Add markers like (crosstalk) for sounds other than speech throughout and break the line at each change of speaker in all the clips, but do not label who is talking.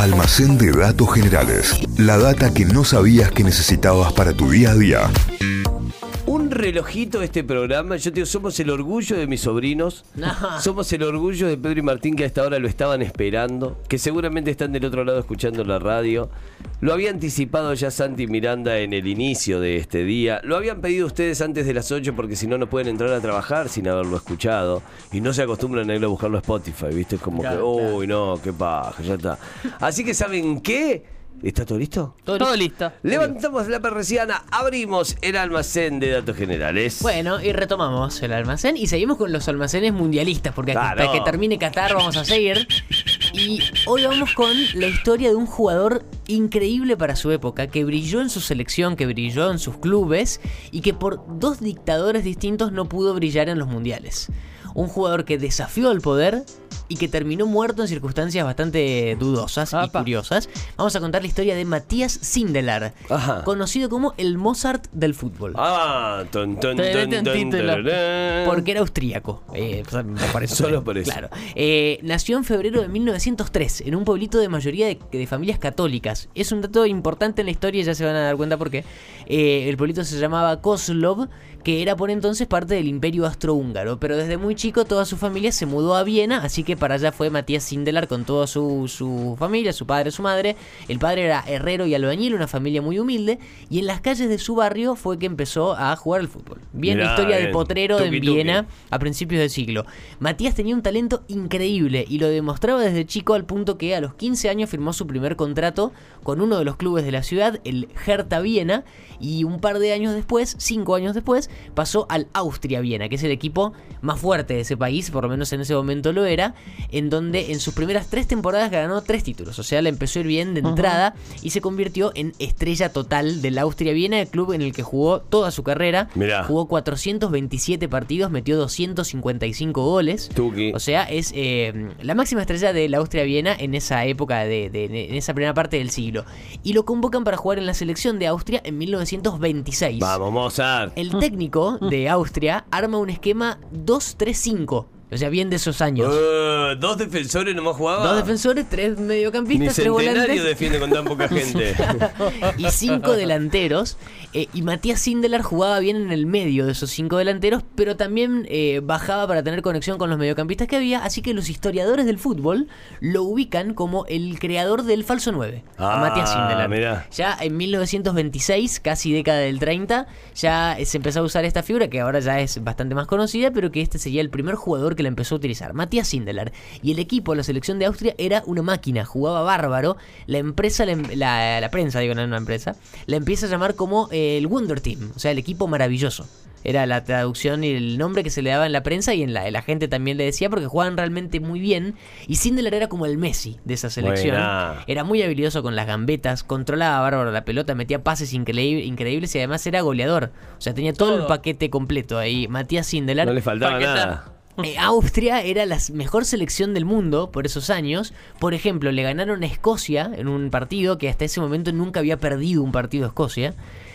Almacén de datos generales. La data que no sabías que necesitabas para tu día a día.
Un relojito de este programa, yo te digo, somos el orgullo de mis sobrinos, somos el orgullo de Pedro y Martín que a esta hora lo estaban esperando, que seguramente están del otro lado escuchando la radio. Lo había anticipado ya Santi Miranda en el inicio de este día, lo habían pedido ustedes antes de las 8 porque si no no pueden entrar a trabajar sin haberlo escuchado y no se acostumbran a ir a buscarlo a Spotify, ¿viste? Es como que, uy, no, qué paja, ya está. Así que ¿saben qué? ¿Está todo listo?
Todo, listo.
Levantamos la persiana, abrimos el almacén de datos generales.
Bueno, y retomamos el almacén y seguimos con los almacenes mundialistas, porque
Claro.
hasta que termine Qatar vamos a seguir. Y hoy vamos con la historia de un jugador increíble para su época, que brilló en su selección, que brilló en sus clubes y que por dos dictadores distintos no pudo brillar en los mundiales. Un jugador que desafió al poder y que terminó muerto en circunstancias bastante dudosas y
Apa.
curiosas. Vamos a contar la historia de Matías Sindelar,
Ajá.
conocido como el Mozart del fútbol.
Ah, ton, ton, ton.
Porque era austríaco. Eh, me parece
Solo por eso.
Claro. Eh, nació en febrero de 1903 en un pueblito de mayoría de, de familias católicas. Es un dato importante en la historia y ya se van a dar cuenta porque eh, el pueblito se llamaba Koslov, que era por entonces parte del imperio austrohúngaro. Pero desde muy chico toda su familia se mudó a Viena, así que para allá fue Matías Sindelar con toda su, su familia, su padre, su madre. El padre era herrero y albañil, una familia muy humilde. Y en las calles de su barrio fue que empezó a jugar al fútbol. Bien la historia de
bien.
potrero en
tuki.
Viena a principios del siglo. Matías tenía un talento increíble y lo demostraba desde chico al punto que a los 15 años firmó su primer contrato con uno de los clubes de la ciudad, el Hertha Viena, y un par de años después, cinco años después, pasó al Austria Viena, que es el equipo más fuerte de ese país, por lo menos en ese momento lo era, en donde en sus primeras tres temporadas ganó tres títulos, o sea, le empezó a ir bien de entrada y se convirtió en estrella total del Austria Viena, el club en el que jugó toda su carrera.
Mirá.
Jugó 427 partidos, metió 255 goles.
Tuki.
O sea, es eh, la máxima estrella del Austria-Viena en esa época, de, de- en esa primera parte del siglo. Y lo convocan para jugar en la selección de Austria en 1926.
Vamos, Mozart.
El técnico de Austria arma un esquema 2-3-5. O sea, bien de esos años.
Eh, dos defensores nomás jugaban.
Dos defensores, tres
Ni
mediocampistas, tres
centenario
volantes
defiende con tan poca gente. (laughs)
y cinco delanteros. eh, y Matías Sindelar jugaba bien en el medio de esos cinco delanteros, pero también eh, bajaba para tener conexión con los mediocampistas que había. Así que los historiadores del fútbol lo ubican como el creador del falso 9, a
Ah,
Matías Sindelar.
mirá.
Ya en 1926, casi década del 30, ya se empezó a usar esta figura que ahora ya es bastante más conocida, pero que este sería el primer jugador que la empezó a utilizar, Matías Sindelar. Y el equipo, la selección de Austria, era una máquina, jugaba bárbaro. La empresa, la, la- la prensa, digo, no es una empresa, la empieza a llamar como eh, el Wonder Team, o sea, el equipo maravilloso. Era la traducción y el nombre que se le daba en la prensa y en la, la gente también le decía porque jugaban realmente muy bien. Y Sindelar era como el Messi de esa selección.
Buena.
Era muy habilidoso con las gambetas, controlaba bárbaro la pelota, metía pases increíble- increíbles y además era goleador. O sea, tenía todo, el paquete completo ahí. Matías Sindelar.
No le faltaba
Paqueta.
nada.
Eh, Austria era la mejor selección del mundo por esos años. Por ejemplo, le ganaron a Escocia en un partido que hasta ese momento nunca había perdido un partido a Escocia.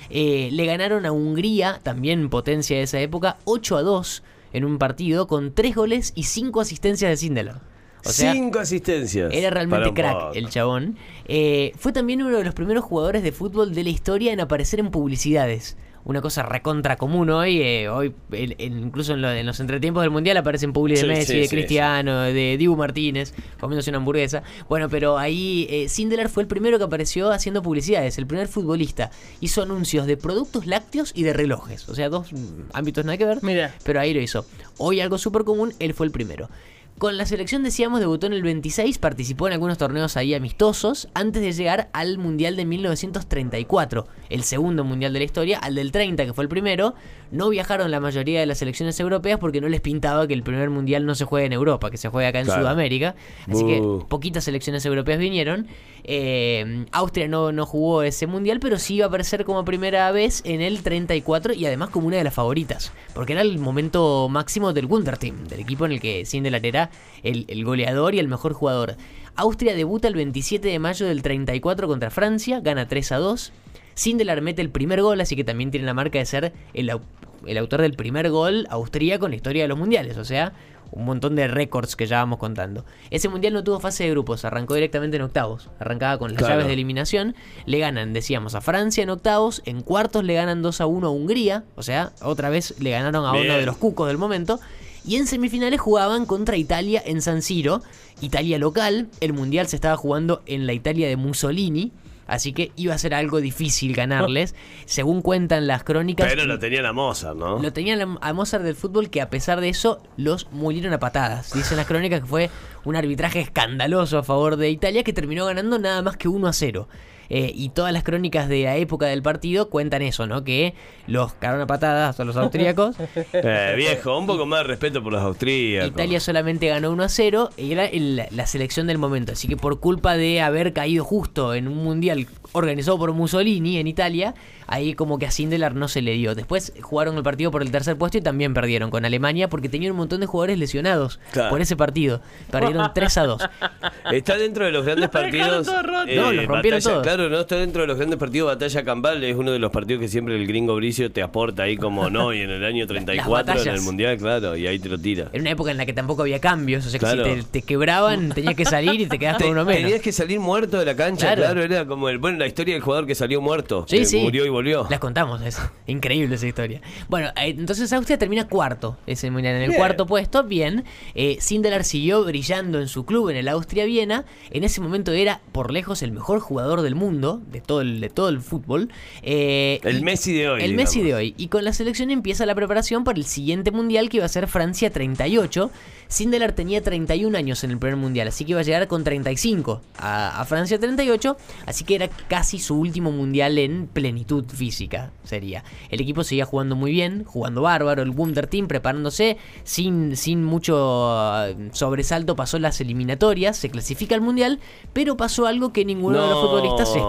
Eh, le ganaron a Hungría, también potencia de esa época, 8 a 2 en un partido con 3 goles y 5 asistencias de Sindelar. O sea,
Cinco asistencias.
era realmente crack
poco.
el chabón. Eh, fue también uno de los primeros jugadores de fútbol de la historia en aparecer en publicidades. Una cosa recontra común hoy. eh, hoy el- el- incluso en, lo- en los entretiempos del mundial aparecen publi de
Sí,
Messi,
sí,
de
sí,
Cristiano, de Dibu Martínez, comiéndose una hamburguesa. Bueno, pero ahí eh, Sindelar fue el primero que apareció haciendo publicidades, el primer futbolista. Hizo anuncios de productos lácteos y de relojes. O sea, dos mm, ámbitos nada que ver.
Mira.
Pero ahí lo hizo. Hoy algo súper común, él fue el primero. Con la selección, decíamos, debutó en el 26, participó en algunos torneos ahí amistosos, antes de llegar al Mundial de 1934, el segundo Mundial de la historia, al del 30, que fue el primero. No viajaron la mayoría de las selecciones europeas porque no les pintaba que el primer Mundial no se juegue en Europa, que se juegue acá en
Claro.
Sudamérica. Así que poquitas selecciones europeas vinieron. Eh, Austria no, no jugó ese mundial, pero sí iba a aparecer como primera vez en el 34 y además como una de las favoritas. Porque era el momento máximo del Wunder Team, del equipo en el que Sindelar era el, el goleador y el mejor jugador. Austria debuta el 27 de mayo del 34 contra Francia, gana 3 a 2. Sindelar mete el primer gol, así que también tiene la marca de ser el au- el autor del primer gol austríaco en la historia de los mundiales, o sea, un montón de récords que ya vamos contando. Ese mundial no tuvo fase de grupos, arrancó directamente en octavos. Arrancaba con las
Claro.
llaves de eliminación. Le ganan, decíamos, a Francia en octavos. En cuartos le ganan 2 a 1 a Hungría. O sea, otra vez le ganaron a uno de los cucos del momento. Y en semifinales jugaban contra Italia en San Siro. Italia local. El mundial se estaba jugando en la Italia de Mussolini. Así que iba a ser algo difícil ganarles. Según cuentan las crónicas.
Pero lo tenían a Mozart, ¿no?
Lo tenían a- Mozart del fútbol que a pesar de eso los murieron a patadas. Dicen las crónicas que fue un arbitraje escandaloso a favor de Italia que terminó ganando nada más que 1 a 0. Eh, y todas las crónicas de la época del partido cuentan eso, ¿no? Que los cagaron a patadas a los austríacos. (laughs)
Eh, viejo, un poco más de respeto por los austríacos.
Italia solamente ganó 1 a 0 y era el- la selección del momento. Así que por culpa de haber caído justo en un mundial organizado por Mussolini en Italia, ahí como que a Sindelar no se le dio. Después jugaron el partido por el tercer puesto y también perdieron con Alemania porque tenían un montón de jugadores lesionados
Claro.
por ese partido. Perdieron 3 a 2. (laughs)
Está dentro de los grandes (laughs) partidos.
No, los rompieron
batalla-
todos.
Claro, no está dentro de los grandes partidos. Batalla Campal es uno de los partidos que siempre el gringo Bricio te aporta ahí como no. Y en el año 34 en el mundial, claro, y ahí te lo tira.
Era una época en la que tampoco había cambios. O sea que
Claro.
si te, te quebraban, tenías que salir y te quedabas con uno menos.
tenías que salir muerto de la cancha,
Claro.
claro. era como el, bueno, la historia del jugador que salió muerto,
Sí,
que
sí.
murió y volvió.
Las contamos, es increíble esa historia. Bueno, eh, entonces Austria termina cuarto ese mundial. En el
Bien.
cuarto puesto, bien. Eh, Sindelar siguió brillando en su club en el Austria-Viena. En ese momento era, por lejos, el mejor jugador del mundo, de todo el, de todo el fútbol. Eh,
El
y-
Messi de hoy,
El
digamos.
Messi de hoy. Y con la selección empieza la preparación para el siguiente mundial que iba a ser Francia 38. Sindelar tenía 31 años en el primer mundial, así que iba a llegar con 35 a, a Francia 38, así que era casi su último mundial en plenitud física, sería. El equipo seguía jugando muy bien, jugando bárbaro, el Wunder Team preparándose, sin, sin mucho eh, sobresalto pasó las eliminatorias, se clasifica al mundial, pero pasó algo que ninguno de los futbolistas se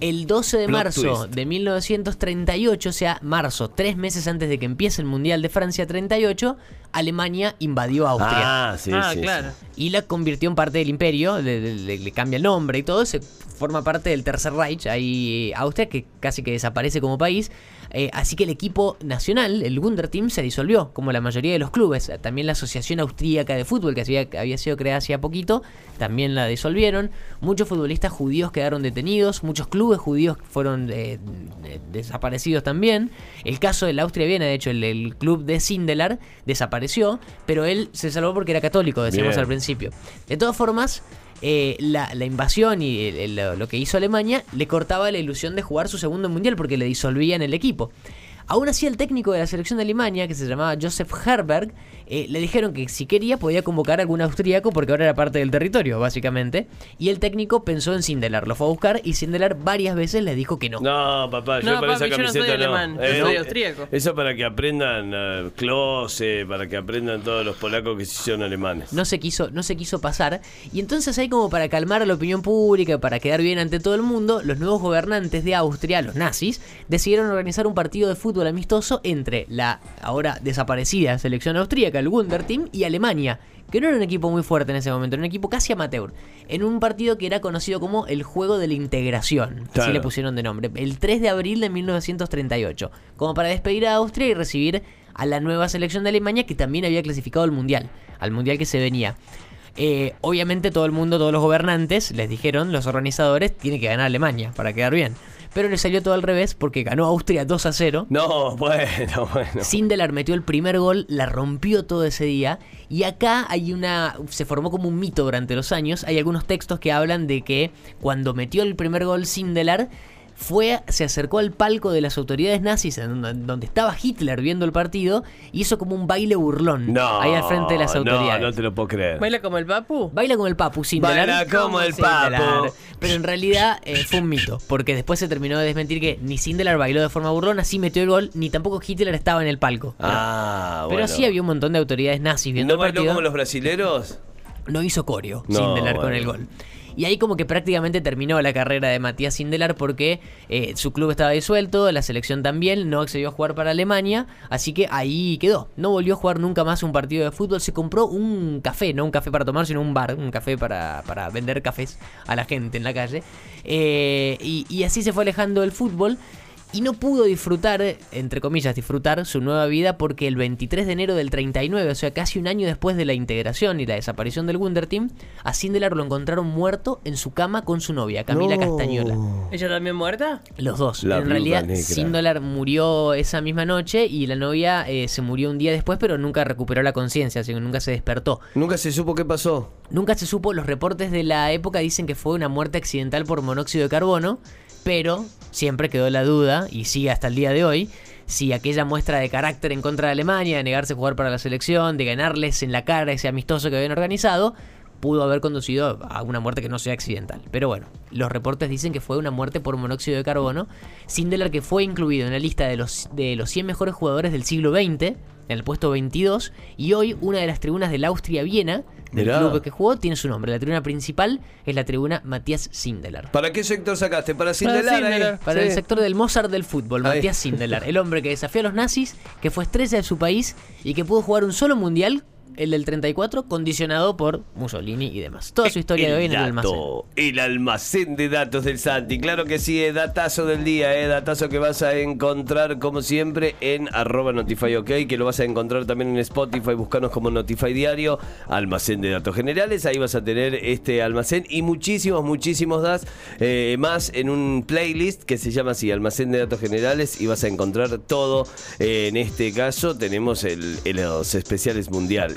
El 12 de
Plot
marzo
twist.
de 1938, o sea, marzo, tres meses antes de que empiece el Mundial de Francia 38, Alemania invadió Austria.
Ah, sí,
ah,
sí,
claro.
sí.
Y la convirtió en parte del imperio, le, le- le- le cambia el nombre y todo, se forma parte del Tercer Reich, ahí Austria, que casi que desaparece como país. Eh, así que el equipo nacional, el Wunder Team, se disolvió, como la mayoría de los clubes. También la Asociación Austríaca de Fútbol, que había, había sido creada hacía poquito, también la disolvieron. Muchos futbolistas judíos quedaron detenidos, muchos clubes judíos fueron eh, desaparecidos también. El caso del Austria-Viena, de hecho, el, el club de Sindelar desapareció, pero él se salvó porque era católico, decíamos
Bien.
al principio. De todas formas, eh, la, la invasión y lo que hizo Alemania le cortaba la ilusión de jugar su segundo mundial porque le disolvían el equipo. Aún así, el técnico de la selección de Alemania, que se llamaba Joseph Herberg, eh, le dijeron que si quería podía convocar a algún austríaco porque ahora era parte del territorio, básicamente. Y el técnico pensó en Sindelar, lo fue a buscar y Sindelar varias veces le dijo que no.
No, papá, yo
No,
para esa
papi, yo no soy
camiseta no.
alemán, yo
Eh,
soy austríaco.
Eso para que aprendan eh, Klose, para que aprendan todos los polacos que sí son alemanes.
no se quiso no se quiso pasar y entonces ahí como para calmar a la opinión pública para quedar bien ante todo el mundo los nuevos gobernantes de Austria los nazis decidieron organizar un partido de fútbol amistoso entre la ahora desaparecida selección austríaca el Wunder Team y Alemania que no era un equipo muy fuerte en ese momento, era un equipo casi amateur, en un partido que era conocido como el Juego de la Integración, así
Claro.
le pusieron de nombre, el 3 de abril de 1938, como para despedir a Austria y recibir a la nueva selección de Alemania que también había clasificado al Mundial, al Mundial que se venía. Eh, obviamente todo el mundo, todos los gobernantes, les dijeron, los organizadores, tiene que ganar Alemania para quedar bien. Pero le salió todo al revés porque ganó Austria 2 a 0.
No, bueno, (laughs) bueno.
Sindelar metió el primer gol, la rompió todo ese día. Y acá hay una. Se formó como un mito durante los años. Hay algunos textos que hablan de que cuando metió el primer gol Sindelar. Fue, se acercó al palco de las autoridades nazis, en donde, donde estaba Hitler viendo el partido, y hizo como un baile burlón
No,
ahí al frente de las autoridades.
No, no te lo puedo creer.
¿Baila como el papu?
Baila como el Papu Sindelar.
Baila como el. Papu.
Pero en realidad eh, fue un mito, porque después se terminó de desmentir que ni Sindelar bailó de forma burlona, sí metió el gol, ni tampoco Hitler estaba en el palco.
Ah,
Pero
bueno.
sí había un montón de autoridades nazis viendo
¿No
el
bailó
partido.
como los brasileros?
No hizo coreo
No,
Sindelar con el gol. Y ahí como que prácticamente terminó la carrera de Matías Sindelar porque eh, su club estaba disuelto, la selección también, no accedió a jugar para Alemania, así que ahí quedó. No volvió a jugar nunca más un partido de fútbol, se compró un café, no un café para tomar, sino un bar, un café para, para vender cafés a la gente en la calle. Eh, y, así se fue alejando del fútbol. Y no pudo disfrutar, entre comillas, disfrutar su nueva vida porque el 23 de enero del 39, o sea, casi un año después de la integración y la desaparición del Wonder Team, a Sindelar lo encontraron muerto en su cama con su novia, Camila
No.
Castañola.
¿Ella también muerta?
Los dos.
La
en realidad. Sindelar murió esa misma noche y la novia eh, se murió un día después, pero nunca recuperó la conciencia, así que nunca se despertó.
Nunca se supo qué pasó.
Nunca se supo, los reportes de la época dicen que fue una muerte accidental por monóxido de carbono, pero siempre quedó la duda, y sigue hasta el día de hoy, si aquella muestra de carácter en contra de Alemania, de negarse a jugar para la selección, de ganarles en la cara ese amistoso que habían organizado, pudo haber conducido a una muerte que no sea accidental. Pero bueno, los reportes dicen que fue una muerte por monóxido de carbono. Sindelar que fue incluido en la lista de los, de los 100 mejores jugadores del siglo XX, en el puesto 22, y hoy una de las tribunas del Austria-Viena, del
Mirá.
club que jugó, tiene su nombre. La tribuna principal es la tribuna Matías Sindelar.
¿Para qué sector sacaste? ¿Para
Para
Sindelar?
Para
Sí.
el sector del Mozart del fútbol,
Ahí.
Matías Sindelar, el hombre que desafió a los nazis, que fue estrella de su país y que pudo jugar un solo mundial, el del 34, condicionado por Mussolini y demás. Toda su historia de hoy en el almacén.
El almacén de datos del Santi. Claro que sí, es datazo del día, eh, datazo que vas a encontrar como siempre en arroba Notify OK, que lo vas a encontrar también en Spotify, buscanos como Notify Diario, almacén de datos generales, ahí vas a tener este almacén y muchísimos, muchísimos das eh, más en un playlist que se llama así, almacén de datos generales y vas a encontrar todo. Eh, en este caso tenemos el, el- los especiales mundial